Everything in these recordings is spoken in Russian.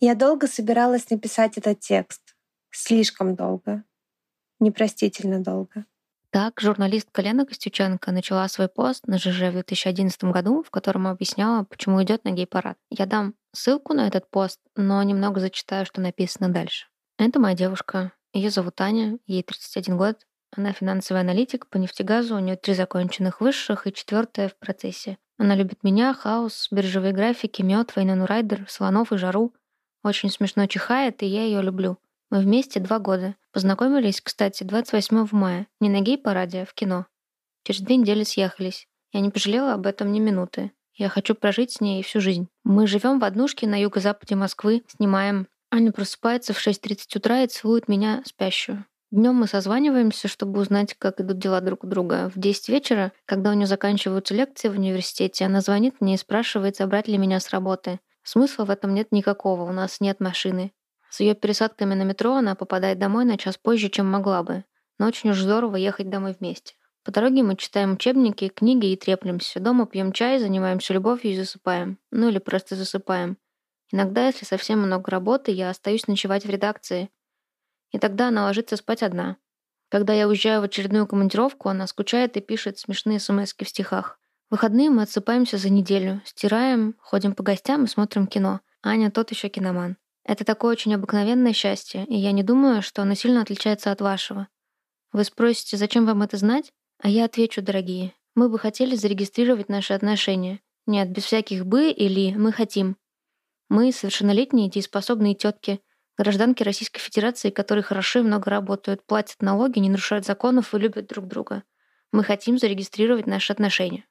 Я долго собиралась написать этот текст. Слишком долго. Непростительно долго. Так, журналистка Лена Костюченко начала свой пост на ЖЖ в 2011 году, в котором объясняла, почему идет на гей-парад. Я дам ссылку на этот пост, но немного зачитаю, что написано дальше. Это моя девушка. Ее зовут Аня, ей 31 год. Она финансовый аналитик по нефтегазу, у нее три законченных высших и четвертая в процессе. Она любит меня, хаос, биржевые графики, мед, Вайнену Райдер, слонов и жару. Очень смешно чихает, и я ее люблю. Мы вместе два года. Познакомились, кстати, 28 мая. Не на гей-параде, а в кино. Через две недели съехались. Я не пожалела об этом ни минуты. Я хочу прожить с ней всю жизнь. Мы живем в однушке на юго-западе Москвы, снимаем. Аня просыпается в 6.30 утра и целует меня спящую. Днем мы созваниваемся, чтобы узнать, как идут дела друг у друга. В 10 вечера, когда у нее заканчиваются лекции в университете, она звонит мне и спрашивает, забрать ли меня с работы. Смысла в этом нет никакого, у нас нет машины. С ее пересадками на метро она попадает домой на час позже, чем могла бы. Но очень уж здорово ехать домой вместе. По дороге мы читаем учебники, книги и треплемся. Дома пьем чай, занимаемся любовью и засыпаем. Ну или просто засыпаем. Иногда, если совсем много работы, я остаюсь ночевать в редакции. И тогда она ложится спать одна. Когда я уезжаю в очередную командировку, она скучает и пишет смешные смс в стихах. В выходные мы отсыпаемся за неделю, стираем, ходим по гостям и смотрим кино. Аня тот еще киноман. Это такое очень обыкновенное счастье, и я не думаю, что оно сильно отличается от вашего. Вы спросите, зачем вам это знать? А я отвечу, дорогие, мы бы хотели зарегистрировать наши отношения. Нет, без всяких «бы» или «мы хотим». Мы — совершеннолетние дееспособные тетки, гражданки Российской Федерации, которые хорошо и много работают, платят налоги, не нарушают законов и любят друг друга. Мы хотим зарегистрировать наши отношения.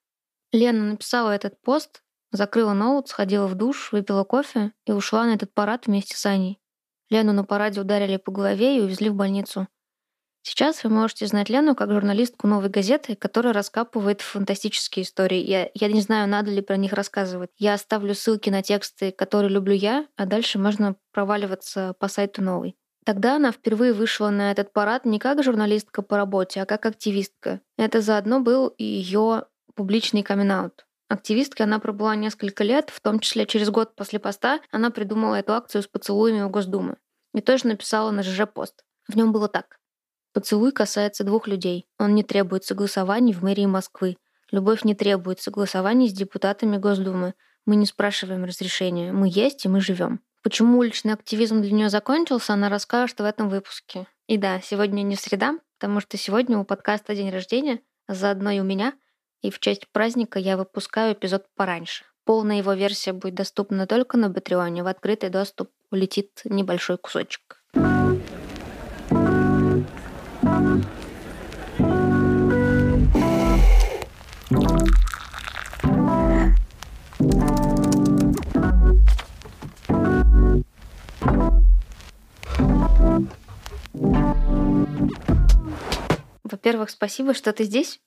Лена написала этот пост Закрыла ноут, сходила в душ, выпила кофе и ушла на этот парад вместе с Аней. Лену на параде ударили по голове и увезли в больницу. Сейчас вы можете знать Лену как журналистку «Новой газеты», которая раскапывает фантастические истории. Я, я не знаю, надо ли про них рассказывать. Я оставлю ссылки на тексты, которые люблю я, а дальше можно проваливаться по сайту «Новой». Тогда она впервые вышла на этот парад не как журналистка по работе, а как активистка. Это заодно был и ее публичный камин -аут. Активисткой она пробыла несколько лет, в том числе через год после поста она придумала эту акцию с поцелуями у Госдумы. И тоже написала на ЖЖ пост. В нем было так. Поцелуй касается двух людей. Он не требует согласований в мэрии Москвы. Любовь не требует согласований с депутатами Госдумы. Мы не спрашиваем разрешения. Мы есть и мы живем. Почему уличный активизм для нее закончился, она расскажет в этом выпуске. И да, сегодня не среда, потому что сегодня у подкаста день рождения, а заодно и у меня — и в честь праздника я выпускаю эпизод пораньше. Полная его версия будет доступна только на Патреоне. В открытый доступ улетит небольшой кусочек. Во-первых, спасибо, что ты здесь.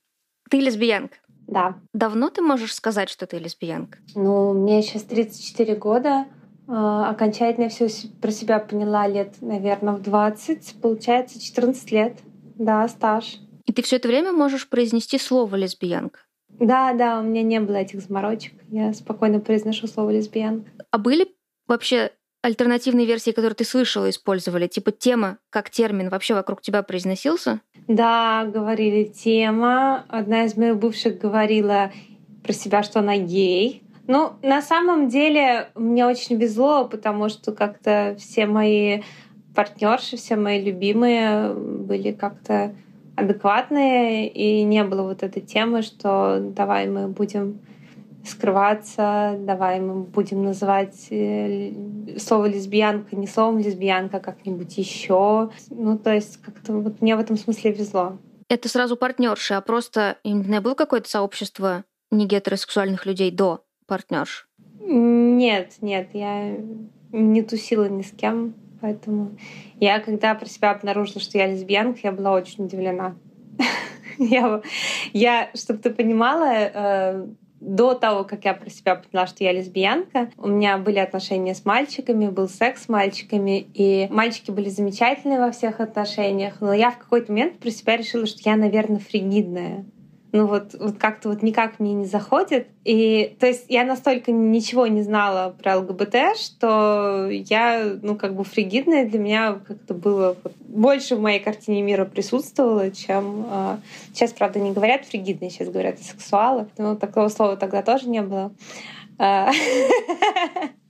Ты лесбиянка? Да. Давно ты можешь сказать, что ты лесбиянка? Ну, мне сейчас 34 года. А, окончательно все про себя поняла лет, наверное, в 20. Получается, 14 лет. Да, стаж. И ты все это время можешь произнести слово лесбиянка? Да, да, у меня не было этих заморочек. Я спокойно произношу слово лесбиянка. А были вообще альтернативные версии, которые ты слышала, использовали? Типа тема как термин вообще вокруг тебя произносился? Да, говорили тема. Одна из моих бывших говорила про себя, что она гей. Ну, на самом деле, мне очень везло, потому что как-то все мои партнерши, все мои любимые были как-то адекватные, и не было вот этой темы, что давай мы будем скрываться, давай мы будем называть э, слово лесбиянка не словом лесбиянка, а как-нибудь еще. Ну, то есть как-то вот мне в этом смысле везло. Это сразу партнерши, а просто не было какое-то сообщество не гетеросексуальных людей до партнерш? Нет, нет, я не тусила ни с кем, поэтому я, когда про себя обнаружила, что я лесбиянка, я была очень удивлена. Я, я чтобы ты понимала, э, до того, как я про себя поняла, что я лесбиянка, у меня были отношения с мальчиками, был секс с мальчиками, и мальчики были замечательные во всех отношениях, но я в какой-то момент про себя решила, что я, наверное, фригидная. Ну вот, вот как-то вот никак мне не заходит. И то есть я настолько ничего не знала про ЛГБТ, что я, ну как бы фригидная для меня как-то было больше в моей картине мира присутствовало, чем э, сейчас, правда, не говорят фригидные, сейчас говорят сексуалы. Но такого слова тогда тоже не было. А,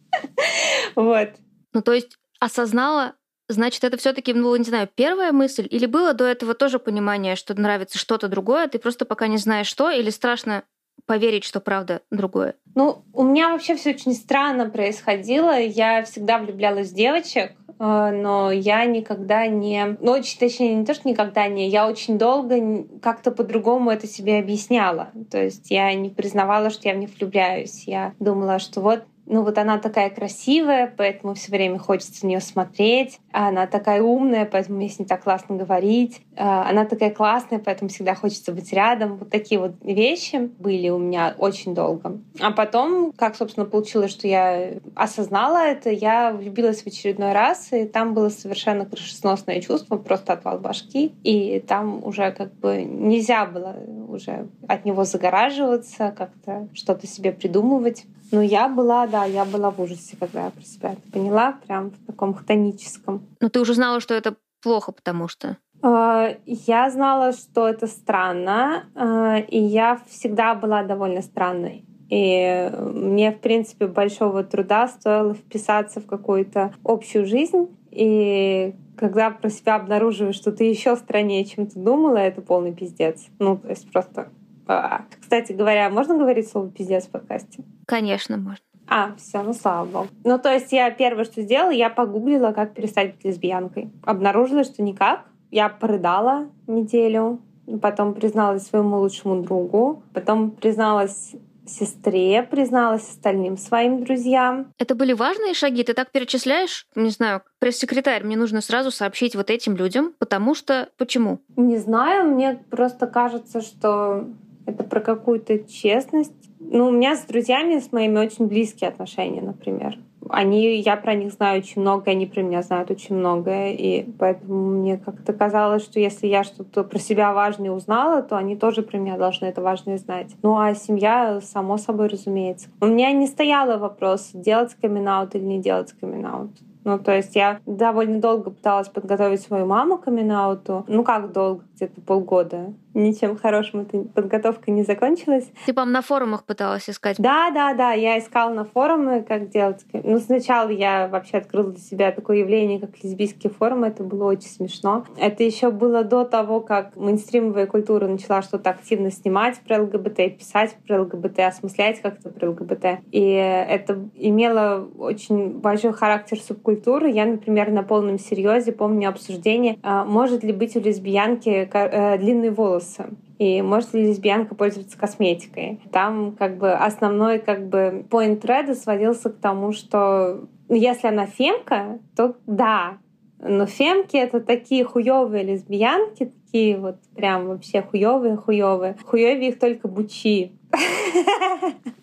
вот. Ну то есть осознала Значит, это все-таки, ну, не знаю, первая мысль, или было до этого тоже понимание, что нравится что-то другое, ты просто пока не знаешь что, или страшно поверить, что правда другое? Ну, у меня вообще все очень странно происходило. Я всегда влюблялась в девочек, э, но я никогда не... Ну, точнее, не то, что никогда не... Я очень долго как-то по-другому это себе объясняла. То есть я не признавала, что я в них влюбляюсь. Я думала, что вот ну вот она такая красивая, поэтому все время хочется на нее смотреть. А она такая умная, поэтому мне с ней так классно говорить. А она такая классная, поэтому всегда хочется быть рядом. Вот такие вот вещи были у меня очень долго. А потом, как, собственно, получилось, что я осознала это, я влюбилась в очередной раз, и там было совершенно крышесносное чувство, просто отвал башки. И там уже как бы нельзя было уже от него загораживаться, как-то что-то себе придумывать. Но я была, да, я была в ужасе, когда я про себя это поняла, прям в таком хтоническом. Но ты уже знала, что это плохо, потому что... А, я знала, что это странно, а, и я всегда была довольно странной. И мне, в принципе, большого труда стоило вписаться в какую-то общую жизнь. И когда про себя обнаруживаешь, что ты еще страннее, чем ты думала, это полный пиздец. Ну, то есть просто а, кстати говоря, можно говорить слово пиздец в подкасте? Конечно, можно. А, все, ну слава богу. Ну, то есть я первое, что сделала, я погуглила, как перестать быть лесбиянкой. Обнаружила, что никак. Я порыдала неделю, потом призналась своему лучшему другу, потом призналась сестре, призналась остальным своим друзьям. Это были важные шаги? Ты так перечисляешь? Не знаю, пресс-секретарь, мне нужно сразу сообщить вот этим людям, потому что... Почему? Не знаю, мне просто кажется, что это про какую-то честность. Ну, у меня с друзьями, с моими очень близкие отношения, например. Они, я про них знаю очень много, они про меня знают очень многое, и поэтому мне как-то казалось, что если я что-то про себя важное узнала, то они тоже про меня должны это важное знать. Ну а семья, само собой, разумеется. У меня не стояло вопрос, делать камин или не делать камин -аут. Ну, то есть я довольно долго пыталась подготовить свою маму к камин -ауту. Ну, как долго? Где-то полгода ничем хорошим эта подготовка не закончилась. Ты, по на форумах пыталась искать? Да, да, да, я искала на форумы, как делать. Ну, сначала я вообще открыла для себя такое явление, как лесбийские форумы, это было очень смешно. Это еще было до того, как мейнстримовая культура начала что-то активно снимать про ЛГБТ, писать про ЛГБТ, осмыслять как-то про ЛГБТ. И это имело очень большой характер субкультуры. Я, например, на полном серьезе помню обсуждение, а, может ли быть у лесбиянки э, длинные волосы. И может ли лесбиянка пользоваться косметикой? Там как бы основной как бы point треда сводился к тому, что ну, если она фемка, то да, но фемки это такие хуевые лесбиянки, такие вот прям вообще хуевые, хуевые. Хуевее их только бучи.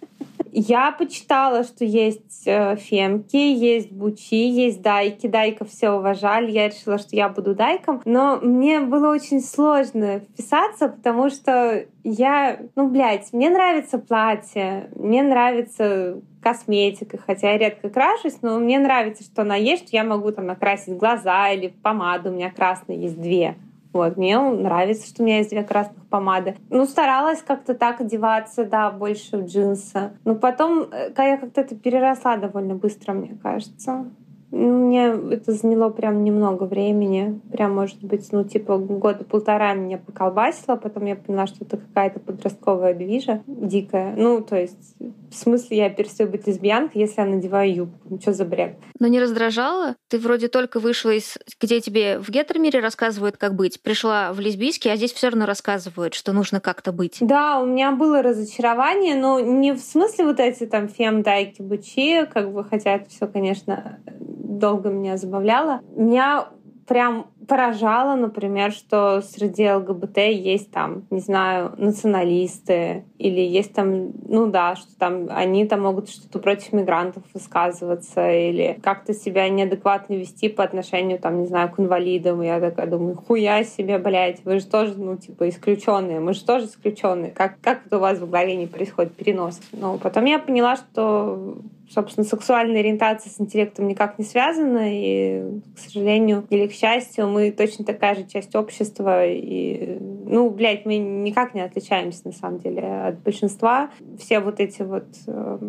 Я почитала, что есть э, фемки, есть бучи, есть дайки. Дайков все уважали. Я решила, что я буду дайком. Но мне было очень сложно вписаться, потому что я, ну, блядь, мне нравится платье, мне нравится косметика, хотя я редко крашусь, но мне нравится, что она есть, что я могу там накрасить глаза или помаду, у меня красные есть две. Вот, мне нравится, что у меня есть две красных помады. Ну, старалась как-то так одеваться, да, больше в джинсы. Но потом, э, я как-то это переросла довольно быстро, мне кажется. Ну, мне это заняло прям немного времени. Прям, может быть, ну, типа года полтора меня поколбасило. Потом я поняла, что это какая-то подростковая движа дикая. Ну, то есть, в смысле, я перестаю быть лесбиянкой, если я надеваю юбку. Ну, что за бред? Но не раздражало? Ты вроде только вышла из... Где тебе в гетеромире рассказывают, как быть. Пришла в лесбийский, а здесь все равно рассказывают, что нужно как-то быть. Да, у меня было разочарование, но не в смысле вот эти там фем, дайки, бучи, как бы, хотя это все, конечно, долго меня забавляло. Меня прям поражало, например, что среди ЛГБТ есть там, не знаю, националисты или есть там, ну да, что там они там могут что-то против мигрантов высказываться или как-то себя неадекватно вести по отношению, там, не знаю, к инвалидам. Я такая думаю, хуя себе, блядь, вы же тоже, ну, типа, исключенные, мы же тоже исключенные. Как, как это у вас в голове не происходит перенос? Но потом я поняла, что собственно, сексуальная ориентация с интеллектом никак не связана, и, к сожалению или к счастью, мы точно такая же часть общества, и, ну, блядь, мы никак не отличаемся, на самом деле, от большинства. Все вот эти вот, э,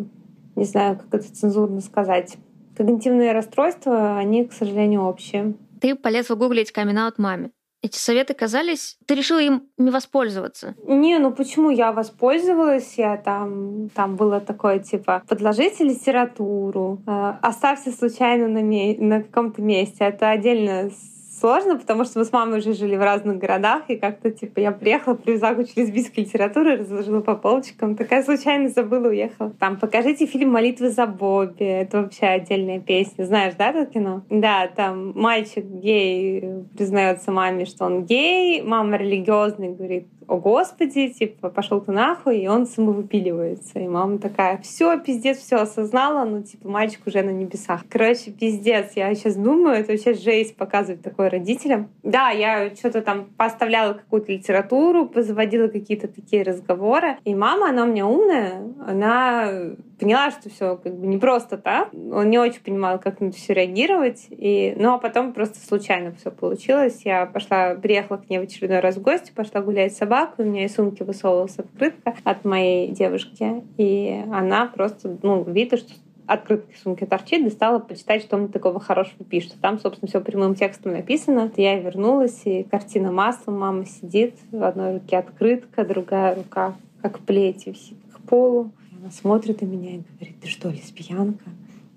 не знаю, как это цензурно сказать, когнитивные расстройства, они, к сожалению, общие. Ты полез гуглить камин маме эти советы казались... Ты решила им не воспользоваться? Не, ну почему я воспользовалась? Я там... Там было такое, типа, подложите литературу, э, оставьте случайно на, ме... на каком-то месте. Это отдельно сложно, потому что мы с мамой уже жили в разных городах, и как-то, типа, я приехала, привезла кучу лесбийской литературы, разложила по полочкам, такая случайно забыла, уехала. Там, покажите фильм «Молитвы за Бобби», это вообще отдельная песня. Знаешь, да, это кино? Да, там мальчик гей признается маме, что он гей, мама религиозный говорит, о господи, типа, пошел ты нахуй, и он самовыпиливается. И мама такая, все, пиздец, все осознала, ну, типа, мальчик уже на небесах. Короче, пиздец, я сейчас думаю, это вообще жесть показывать такое родителям. Да, я что-то там поставляла какую-то литературу, позаводила какие-то такие разговоры, и мама, она у меня умная, она поняла, что все как бы не просто так. Он не очень понимал, как на все реагировать. И... Ну, а потом просто случайно все получилось. Я пошла, приехала к ней в очередной раз в гости, пошла гулять с собакой. У меня из сумки высовывалась открытка от моей девушки. И она просто, ну, видно, что открытки сумки торчит, и стала почитать, что мне такого хорошего пишет. Там, собственно, все прямым текстом написано. Я вернулась, и картина маслом, мама сидит, в одной руке открытка, другая рука как плеть висит к полу. Она смотрит на меня и говорит, ты что, лесбиянка?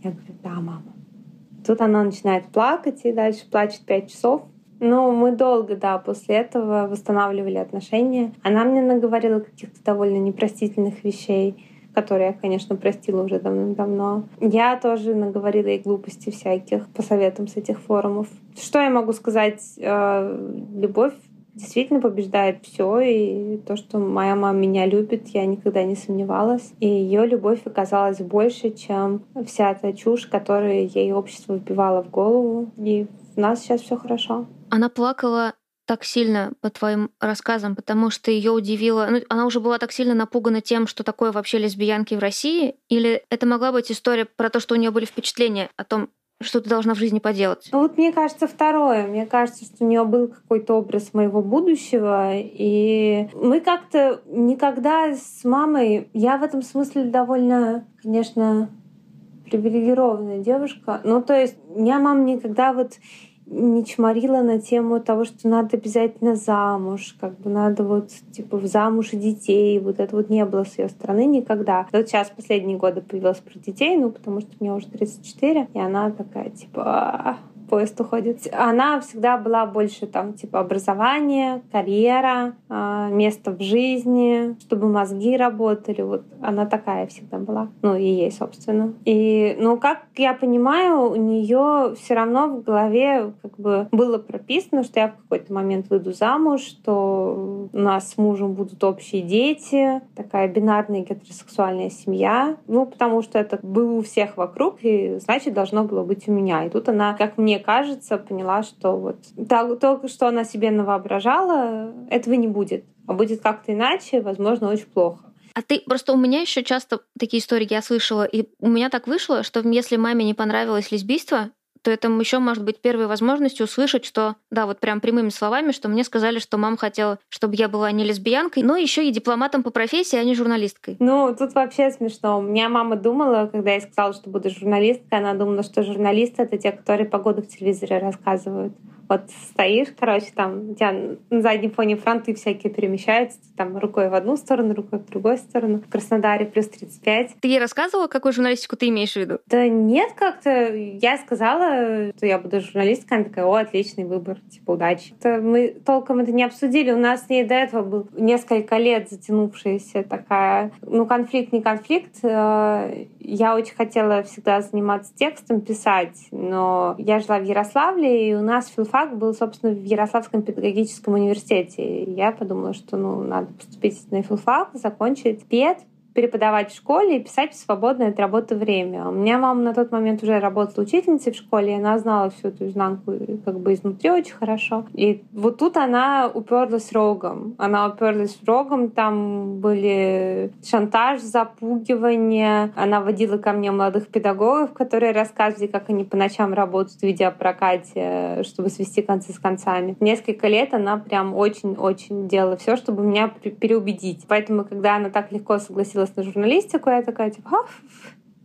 Я говорю, да, мама. Тут она начинает плакать и дальше плачет пять часов. Но мы долго, да, после этого восстанавливали отношения. Она мне наговорила каких-то довольно непростительных вещей, которые я, конечно, простила уже давно-давно. Я тоже наговорила ей глупостей всяких по советам с этих форумов. Что я могу сказать? Э, любовь действительно побеждает все, и то, что моя мама меня любит, я никогда не сомневалась. И ее любовь оказалась больше, чем вся эта чушь, которую ей общество вбивало в голову. И у нас сейчас все хорошо. Она плакала так сильно по твоим рассказам, потому что ее удивило. Ну, она уже была так сильно напугана тем, что такое вообще лесбиянки в России, или это могла быть история про то, что у нее были впечатления о том, что ты должна в жизни поделать? Ну, вот мне кажется, второе. Мне кажется, что у нее был какой-то образ моего будущего. И мы как-то никогда с мамой... Я в этом смысле довольно, конечно, привилегированная девушка. Ну, то есть, меня мама никогда вот не чморила на тему того, что надо обязательно замуж, как бы надо вот типа в замуж и детей. Вот это вот не было с ее стороны никогда. Вот сейчас последние годы появилась про детей, ну потому что мне уже 34, и она такая типа «А, поезд уходит. Она всегда была больше там типа образование, карьера, а, место в жизни, чтобы мозги работали. Вот она такая всегда была. Ну, и ей, собственно. И, ну, как я понимаю, у нее все равно в голове как бы было прописано, что я в какой-то момент выйду замуж, что у нас с мужем будут общие дети, такая бинарная гетеросексуальная семья. Ну, потому что это было у всех вокруг, и значит, должно было быть у меня. И тут она, как мне кажется, поняла, что вот то, то, что она себе навоображала, этого не будет. А будет как-то иначе, возможно, очень плохо. А ты просто у меня еще часто такие истории я слышала, и у меня так вышло, что если маме не понравилось лесбийство, то это еще может быть первой возможностью услышать, что, да, вот прям прямыми словами, что мне сказали, что мама хотела, чтобы я была не лесбиянкой, но еще и дипломатом по профессии, а не журналисткой. Ну, тут вообще смешно. У меня мама думала, когда я сказала, что буду журналисткой, она думала, что журналисты — это те, которые погоду в телевизоре рассказывают. Вот стоишь, короче, там у тебя на заднем фоне фронты всякие перемещаются, там рукой в одну сторону, рукой в другую сторону. В Краснодаре плюс 35. Ты ей рассказывала, какую журналистику ты имеешь в виду? Да нет, как-то я сказала, сказала, что я буду журналисткой, она такая, о, отличный выбор, типа, удачи. Это мы толком это не обсудили, у нас с ней до этого был несколько лет затянувшаяся такая, ну, конфликт, не конфликт. Э, я очень хотела всегда заниматься текстом, писать, но я жила в Ярославле, и у нас филфак был, собственно, в Ярославском педагогическом университете. Я подумала, что, ну, надо поступить на филфак, закончить ПЕД, преподавать в школе и писать в свободное от работы время. У меня мама на тот момент уже работала учительницей в школе, и она знала всю эту изнанку как бы изнутри очень хорошо. И вот тут она уперлась рогом. Она уперлась рогом, там были шантаж, запугивание. Она водила ко мне молодых педагогов, которые рассказывали, как они по ночам работают в видеопрокате, чтобы свести концы с концами. Несколько лет она прям очень-очень делала все, чтобы меня переубедить. Поэтому, когда она так легко согласилась согласилась на журналистику, я такая, типа, а,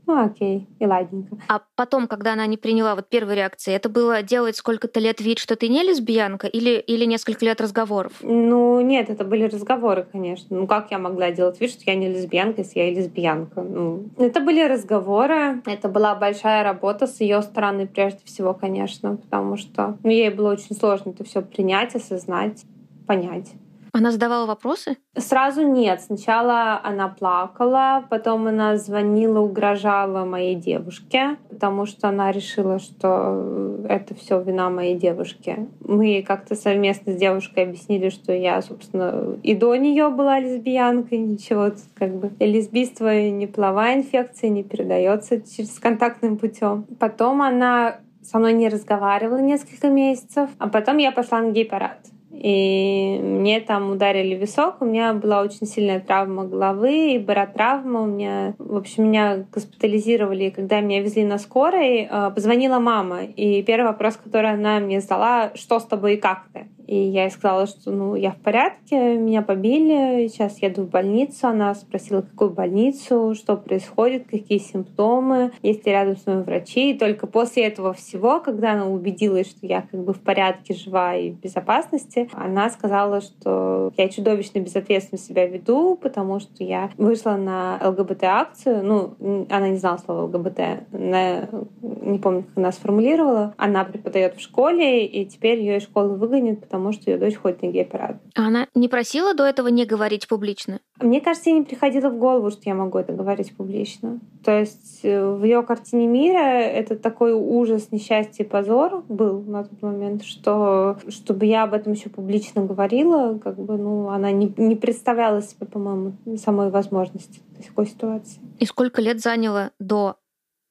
ну окей, и ладненько. А потом, когда она не приняла вот первой реакции, это было делать сколько-то лет вид, что ты не лесбиянка, или, или несколько лет разговоров? Ну нет, это были разговоры, конечно. Ну как я могла делать вид, что я не лесбиянка, если я и лесбиянка? Ну, это были разговоры, это была большая работа с ее стороны прежде всего, конечно, потому что ну, ей было очень сложно это все принять, осознать, понять. Она задавала вопросы? Сразу нет. Сначала она плакала, потом она звонила, угрожала моей девушке, потому что она решила, что это все вина моей девушки. Мы как-то совместно с девушкой объяснили, что я, собственно, и до нее была лесбиянкой, ничего, как бы лесбийство не половая инфекция, не передается через контактным путем. Потом она со мной не разговаривала несколько месяцев, а потом я пошла на гей-парад и мне там ударили висок. У меня была очень сильная травма головы и баротравма. У меня, в общем, меня госпитализировали. И когда меня везли на скорой, э, позвонила мама. И первый вопрос, который она мне задала, что с тобой и как ты? И я ей сказала, что ну, я в порядке, меня побили, сейчас еду в больницу. Она спросила, какую больницу, что происходит, какие симптомы, есть ли рядом с мной врачи. И только после этого всего, когда она убедилась, что я как бы в порядке, жива и в безопасности, она сказала, что я чудовищно безответственно себя веду, потому что я вышла на ЛГБТ-акцию. Ну, она не знала слова ЛГБТ. Она, не помню, как она сформулировала. Она преподает в школе, и теперь ее из школы выгонят, потому потому что ее дочь ходит на гей-парад. А она не просила до этого не говорить публично? Мне кажется, ей не приходило в голову, что я могу это говорить публично. То есть э, в ее картине мира это такой ужас, несчастье и позор был на тот момент, что чтобы я об этом еще публично говорила, как бы, ну, она не, не представляла себе, по-моему, самой возможности такой ситуации. И сколько лет заняло до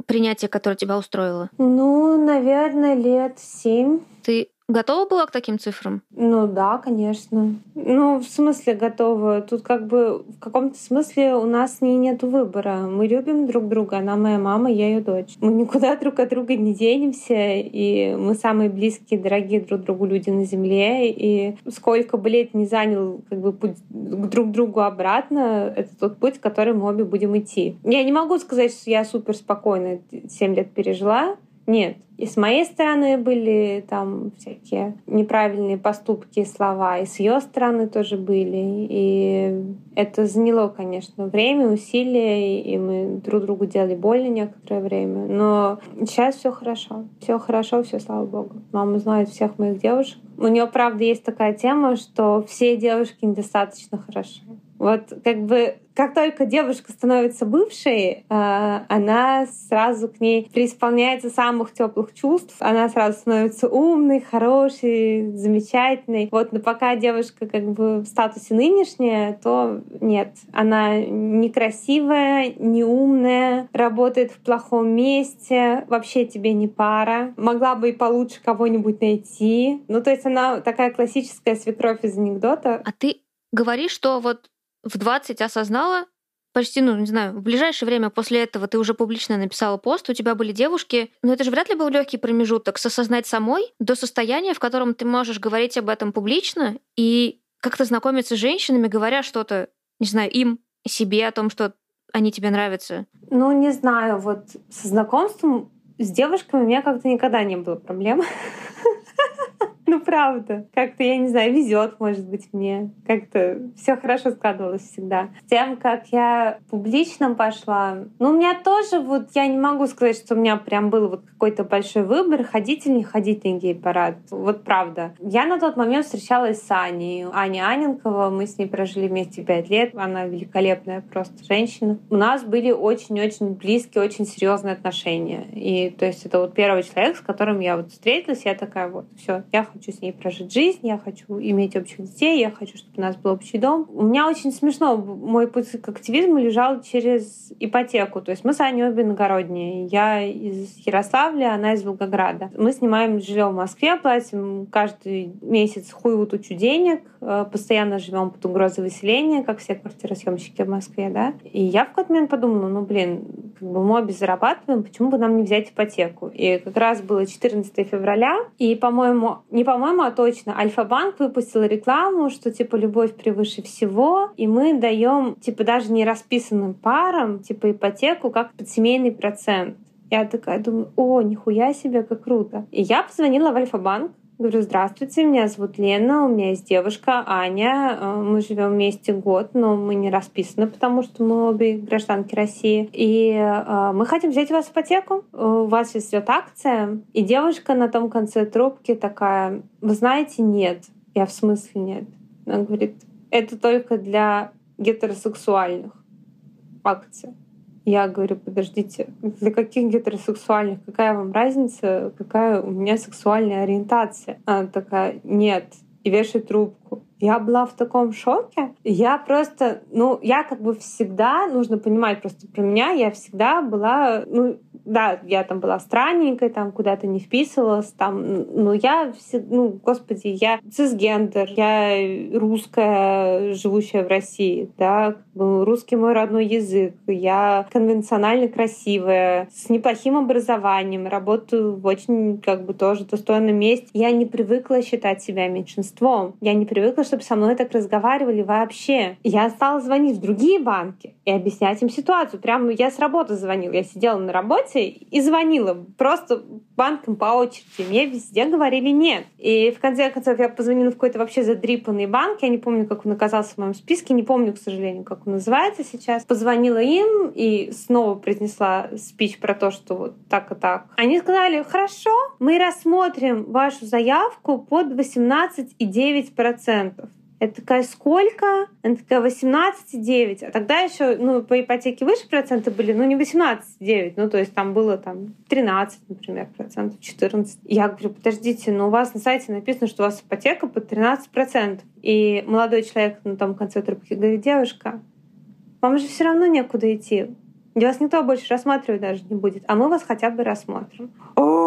принятия, которое тебя устроило? Ну, наверное, лет семь. Ты Готова была к таким цифрам? Ну да, конечно. Ну, в смысле готова. Тут как бы в каком-то смысле у нас с ней нет выбора. Мы любим друг друга. Она моя мама, я ее дочь. Мы никуда друг от друга не денемся. И мы самые близкие, дорогие друг другу люди на Земле. И сколько бы лет не занял как бы путь друг к другу обратно, это тот путь, который мы обе будем идти. Я не могу сказать, что я супер спокойно 7 лет пережила. Нет. И с моей стороны были там всякие неправильные поступки слова, и с ее стороны тоже были. И это заняло, конечно, время, усилия, и мы друг другу делали больно некоторое время. Но сейчас все хорошо. Все хорошо, все слава богу. Мама знает всех моих девушек. У нее, правда, есть такая тема, что все девушки недостаточно хороши. Вот как бы как только девушка становится бывшей, а, она сразу к ней преисполняется самых теплых чувств. Она сразу становится умной, хорошей, замечательной. Вот, но пока девушка как бы в статусе нынешняя, то нет. Она некрасивая, неумная, работает в плохом месте, вообще тебе не пара. Могла бы и получше кого-нибудь найти. Ну, то есть она такая классическая свекровь из анекдота. А ты говоришь, что вот в 20 осознала, почти, ну, не знаю, в ближайшее время после этого ты уже публично написала пост, у тебя были девушки, но это же вряд ли был легкий промежуток с осознать самой до состояния, в котором ты можешь говорить об этом публично и как-то знакомиться с женщинами, говоря что-то, не знаю, им, себе о том, что они тебе нравятся. Ну, не знаю, вот со знакомством с девушками у меня как-то никогда не было проблем. Ну, правда. Как-то, я не знаю, везет, может быть, мне. Как-то все хорошо складывалось всегда. С тем, как я публичном пошла, ну, у меня тоже вот, я не могу сказать, что у меня прям был вот какой-то большой выбор, ходить или не ходить на гей-парад. Вот правда. Я на тот момент встречалась с Аней. Аня Аненкова, мы с ней прожили вместе пять лет. Она великолепная просто женщина. У нас были очень-очень близкие, очень серьезные отношения. И то есть это вот первый человек, с которым я вот встретилась, я такая вот, все, я хочу с ней прожить жизнь, я хочу иметь общих детей, я хочу, чтобы у нас был общий дом. У меня очень смешно, мой путь к активизму лежал через ипотеку. То есть мы с Аней обе иногородние. Я из Ярославля, она из Волгограда. Мы снимаем жилье в Москве, платим каждый месяц хуеву тучу денег, постоянно живем под угрозой выселения, как все квартиросъемщики в Москве, да. И я в какой-то момент подумала, ну, блин, как бы мы обе зарабатываем, почему бы нам не взять ипотеку? И как раз было 14 февраля, и, по-моему, не по-моему, а точно, Альфа-банк выпустил рекламу, что, типа, любовь превыше всего, и мы даем, типа, даже не расписанным парам, типа, ипотеку как под семейный процент. Я такая думаю, о, нихуя себе, как круто. И я позвонила в Альфа-банк, Говорю, здравствуйте, меня зовут Лена, у меня есть девушка Аня, э, мы живем вместе год, но мы не расписаны, потому что мы обе гражданки России. И э, мы хотим взять у вас ипотеку, у вас есть идет акция. И девушка на том конце трубки такая, вы знаете, нет. Я в смысле нет. Она говорит, это только для гетеросексуальных акций. Я говорю, подождите, для каких гетеросексуальных? Какая вам разница? Какая у меня сексуальная ориентация? Она такая, нет. И вешает трубку. Я была в таком шоке. Я просто, ну, я как бы всегда, нужно понимать просто про меня, я всегда была, ну, да, я там была странненькой, там куда-то не вписывалась, там, но я, ну, господи, я цисгендер, я русская, живущая в России, да, русский мой родной язык, я конвенционально красивая, с неплохим образованием, работаю в очень, как бы, тоже достойном месте. Я не привыкла считать себя меньшинством, я не привыкла, чтобы со мной так разговаривали вообще. Я стала звонить в другие банки и объяснять им ситуацию. Прямо я с работы звонила, я сидела на работе, и звонила просто банкам по очереди. Мне везде говорили нет. И в конце концов я позвонила в какой-то вообще задрипанный банк. Я не помню, как он оказался в моем списке. Не помню, к сожалению, как он называется сейчас. Позвонила им и снова произнесла спич про то, что вот так и так. Они сказали, хорошо, мы рассмотрим вашу заявку под 18,9%. Это такая, сколько? Она такая, 18,9. А тогда еще, ну, по ипотеке выше проценты были, ну, не 18,9. Ну, то есть там было там 13, например, процентов, 14. Я говорю, подождите, но у вас на сайте написано, что у вас ипотека под 13 процентов. И молодой человек на том конце трубки говорит, девушка, вам же все равно некуда идти. Вас никто больше рассматривать даже не будет, а мы вас хотя бы рассмотрим. О,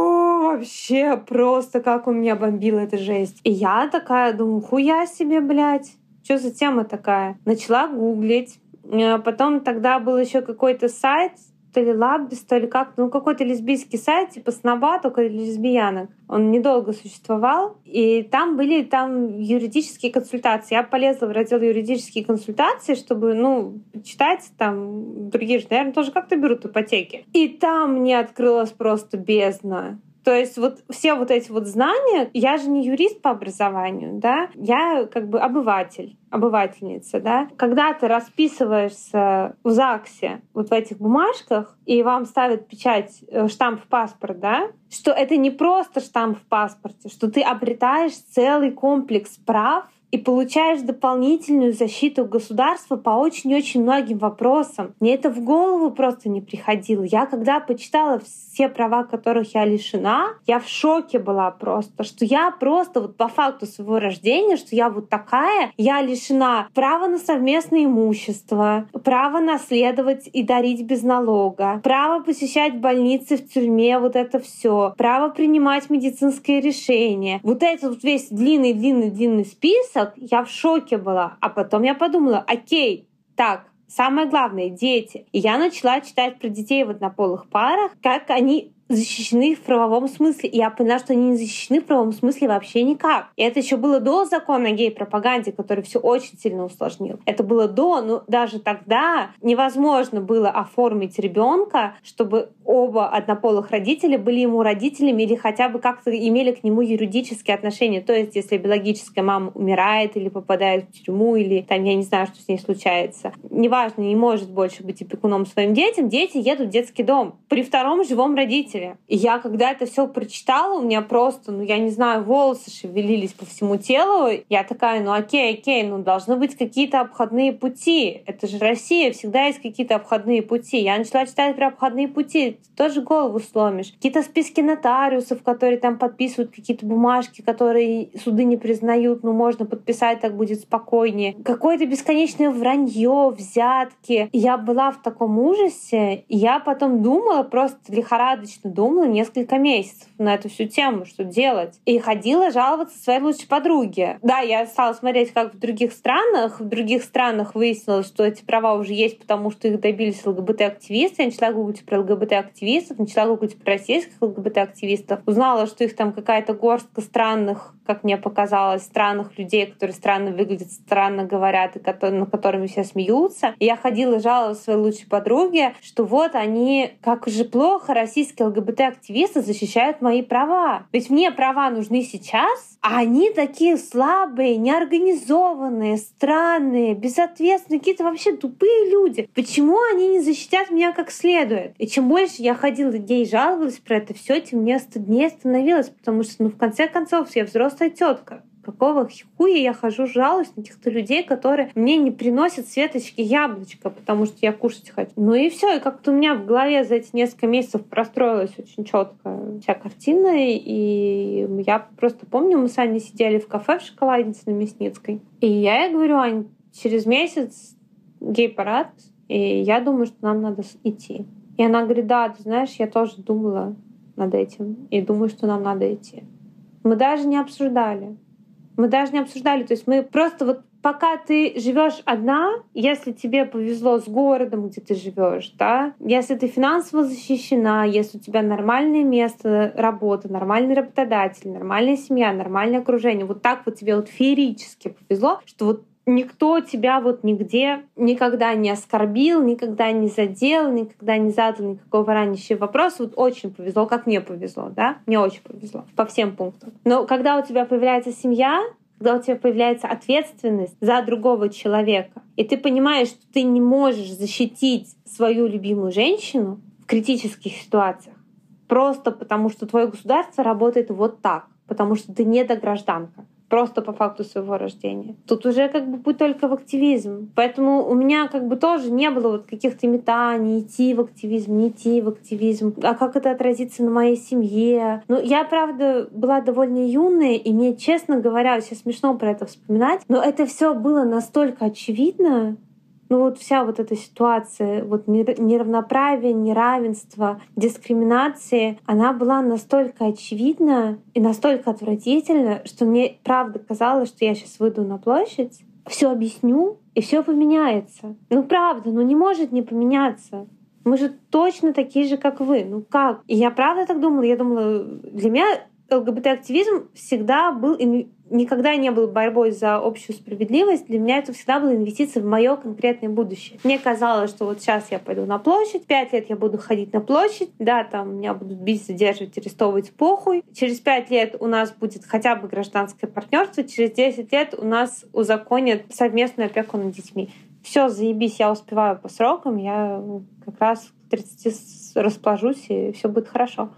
вообще просто как у меня бомбила эта жесть. И я такая думаю, хуя себе, блядь. Что за тема такая? Начала гуглить. Э, потом тогда был еще какой-то сайт, то ли Лабдис, то ли как, ну какой-то лесбийский сайт, типа Сноба, только лесбиянок. Он недолго существовал, и там были там юридические консультации. Я полезла в раздел юридические консультации, чтобы, ну, читать там, другие же, наверное, тоже как-то берут ипотеки. И там мне открылась просто бездна. То есть вот все вот эти вот знания, я же не юрист по образованию, да, я как бы обыватель, обывательница, да. Когда ты расписываешься в ЗАГСе вот в этих бумажках, и вам ставят печать, э, штамп в паспорт, да, что это не просто штамп в паспорте, что ты обретаешь целый комплекс прав, и получаешь дополнительную защиту государства по очень-очень многим вопросам. Мне это в голову просто не приходило. Я когда почитала все права, которых я лишена, я в шоке была просто, что я просто вот по факту своего рождения, что я вот такая, я лишена права на совместное имущество, права наследовать и дарить без налога, право посещать больницы в тюрьме, вот это все, право принимать медицинское решение. Вот этот вот весь длинный-длинный-длинный список, список, я в шоке была. А потом я подумала, окей, так, самое главное — дети. И я начала читать про детей в однополых парах, как они защищены в правовом смысле. И я поняла, что они не защищены в правовом смысле вообще никак. И это еще было до закона о гей-пропаганде, который все очень сильно усложнил. Это было до, но даже тогда невозможно было оформить ребенка, чтобы оба однополых родителя были ему родителями или хотя бы как-то имели к нему юридические отношения. То есть, если биологическая мама умирает или попадает в тюрьму, или там, я не знаю, что с ней случается, неважно, не может больше быть опекуном своим детям, дети едут в детский дом при втором живом родителе. И я, когда это все прочитала, у меня просто, ну, я не знаю, волосы шевелились по всему телу. Я такая, ну, окей, окей, ну, должны быть какие-то обходные пути. Это же Россия, всегда есть какие-то обходные пути. Я начала читать про обходные пути, ты тоже голову сломишь. Какие-то списки нотариусов, которые там подписывают какие-то бумажки, которые суды не признают, ну, можно подписать, так будет спокойнее. Какое-то бесконечное вранье, взятки. Я была в таком ужасе, и я потом думала, просто лихорадочно думала несколько месяцев на эту всю тему, что делать. И ходила жаловаться своей лучшей подруге. Да, я стала смотреть, как в других странах. В других странах выяснилось, что эти права уже есть, потому что их добились ЛГБТ-активисты. Я начала гуглить про ЛГБТ-активистов, начала гуглить про российских ЛГБТ-активистов. Узнала, что их там какая-то горстка странных как мне показалось, странных людей, которые странно выглядят, странно говорят, и которые, над которыми все смеются. И я ходила и жаловалась своей лучшей подруге, что вот они, как же плохо российские ЛГБТ-активисты защищают мои права. Ведь мне права нужны сейчас, а они такие слабые, неорганизованные, странные, безответственные, какие-то вообще тупые люди. Почему они не защитят меня как следует? И чем больше я ходила ей жаловалась про это все, тем мне стыднее становилось, потому что, ну, в конце концов, я взрослая тетка. Какого хуя я хожу жалуюсь на каких-то людей, которые мне не приносят светочки яблочко, потому что я кушать хочу. Ну и все, и как-то у меня в голове за эти несколько месяцев простроилась очень четко вся картина, и я просто помню, мы с Аней сидели в кафе в шоколаднице на Мясницкой, и я ей говорю, Ань, через месяц гей-парад, и я думаю, что нам надо идти. И она говорит, да, ты знаешь, я тоже думала над этим, и думаю, что нам надо идти. Мы даже не обсуждали. Мы даже не обсуждали. То есть мы просто вот пока ты живешь одна, если тебе повезло с городом, где ты живешь, да, если ты финансово защищена, если у тебя нормальное место работы, нормальный работодатель, нормальная семья, нормальное окружение, вот так вот тебе вот феерически повезло, что вот никто тебя вот нигде никогда не оскорбил, никогда не задел, никогда не задал никакого ранящего вопроса. Вот очень повезло, как мне повезло, да? Мне очень повезло по всем пунктам. Но когда у тебя появляется семья, когда у тебя появляется ответственность за другого человека, и ты понимаешь, что ты не можешь защитить свою любимую женщину в критических ситуациях, просто потому что твое государство работает вот так, потому что ты не гражданка просто по факту своего рождения. Тут уже как бы путь только в активизм. Поэтому у меня как бы тоже не было вот каких-то метаний, идти в активизм, не идти в активизм. А как это отразится на моей семье? Ну, я, правда, была довольно юная, и мне, честно говоря, сейчас смешно про это вспоминать, но это все было настолько очевидно, ну вот вся вот эта ситуация вот неравноправия, неравенства, дискриминации, она была настолько очевидна и настолько отвратительна, что мне правда казалось, что я сейчас выйду на площадь, все объясню, и все поменяется. Ну правда, ну не может не поменяться. Мы же точно такие же, как вы. Ну как? И я правда так думала. Я думала, для меня ЛГБТ-активизм всегда был никогда не был борьбой за общую справедливость. Для меня это всегда была инвестиция в мое конкретное будущее. Мне казалось, что вот сейчас я пойду на площадь, пять лет я буду ходить на площадь, да, там меня будут бить, задерживать, арестовывать, похуй. Через пять лет у нас будет хотя бы гражданское партнерство, через 10 лет у нас узаконят совместную опеку над детьми. Все, заебись, я успеваю по срокам, я как раз к 30 расположусь, и все будет хорошо.